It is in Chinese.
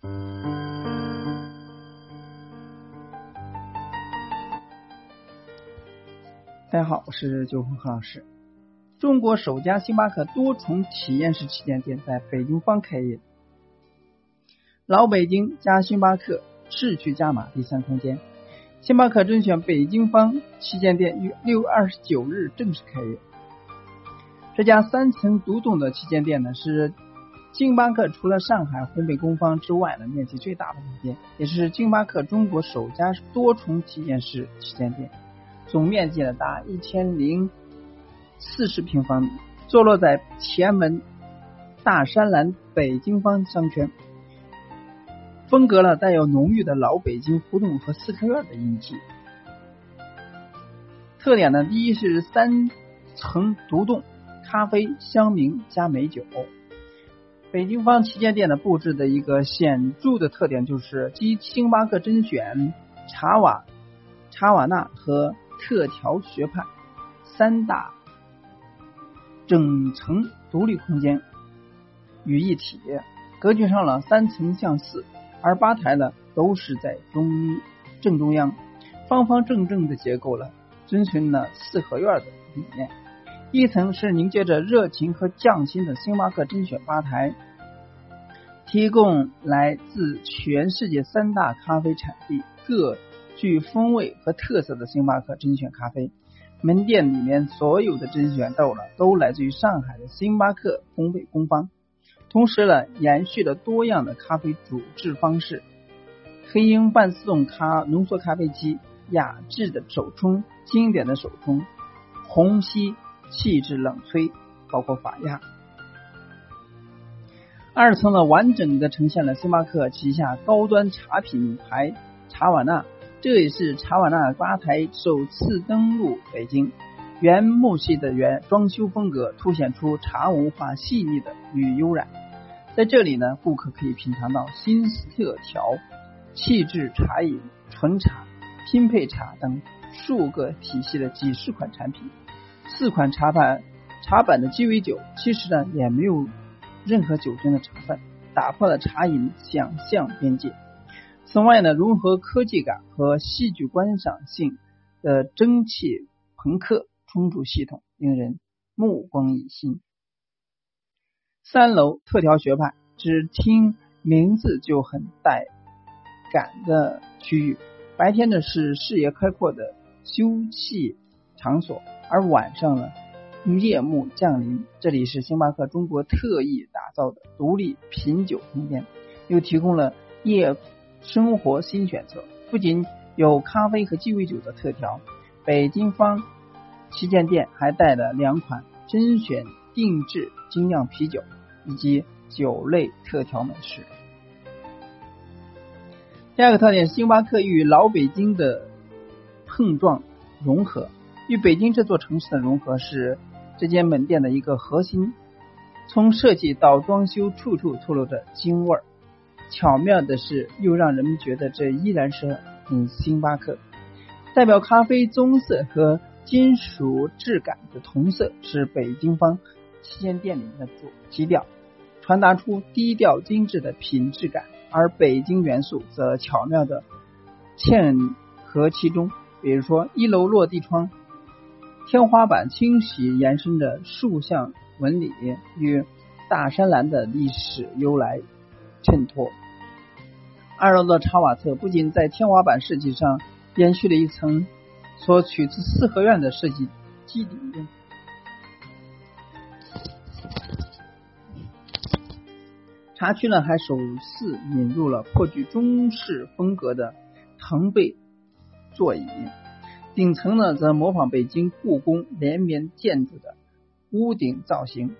大家好，我是九红何老师。中国首家星巴克多重体验式旗舰店在北京方开业，老北京加星巴克市区加码第三空间。星巴克甄选北京方旗舰店于六月二十九日正式开业。这家三层独栋的旗舰店呢，是星巴克除了上海烘焙工坊之外呢，面积最大的门店，也是星巴克中国首家多重体验式旗舰店。总面积呢达一千零四十平方米，坐落在前门大山栏北京方商圈，风格呢带有浓郁的老北京胡同和四合院的印记。特点呢，第一是三层独栋，咖啡、香茗加美酒。北京方旗舰店的布置的一个显著的特点就是集星巴克甄选、茶瓦、茶瓦纳和特调学派三大整层独立空间于一体，格局上了三层向四，而吧台呢都是在中正中央，方方正正的结构了，遵循了四合院的理念。一层是凝结着热情和匠心的星巴克甄选吧台，提供来自全世界三大咖啡产地各。具风味和特色的星巴克甄选咖啡，门店里面所有的甄选豆呢，都来自于上海的星巴克烘焙工坊。同时呢，延续了多样的咖啡煮制方式，黑鹰半自动咖浓缩咖啡机、雅致的手冲、经典的手冲、虹吸、气质冷萃，包括法压。二层呢，完整的呈现了星巴克旗下高端茶品牌茶瓦纳。这也是茶瓦纳吧台首次登陆北京，原木系的原装修风格凸显出茶文化细腻的与悠然。在这里呢，顾客可以品尝到新特调、气质茶饮、纯茶、拼配茶等数个体系的几十款产品。四款茶盘茶版的鸡尾酒，其实呢也没有任何酒精的成分，打破了茶饮想象边界。此外呢，融合科技感和戏剧观赏性的蒸汽朋克冲煮系统，令人目光一新。三楼特调学派，只听名字就很带感的区域。白天呢是视野开阔的休憩场所，而晚上呢夜幕降临，这里是星巴克中国特意打造的独立品酒空间，又提供了夜。生活新选择不仅有咖啡和鸡尾酒的特调，北京方旗舰店还带了两款甄选定制精酿啤酒以及酒类特调美食。第二个特点，星巴克与老北京的碰撞融合，与北京这座城市的融合是这间门店的一个核心。从设计到装修，处处透露着京味儿。巧妙的是，又让人们觉得这依然是很星巴克。代表咖啡棕色和金属质感的同色是北京方旗舰店里面的主基调，传达出低调精致的品质感。而北京元素则巧妙的嵌合其中，比如说一楼落地窗，天花板清晰延伸着竖向纹理，与大山栏的历史由来。衬托。二楼的茶瓦侧不仅在天花板设计上延续了一层所取自四合院的设计基底，茶区呢还首次引入了颇具中式风格的藤背座椅，顶层呢则模仿北京故宫连绵建筑的屋顶造型。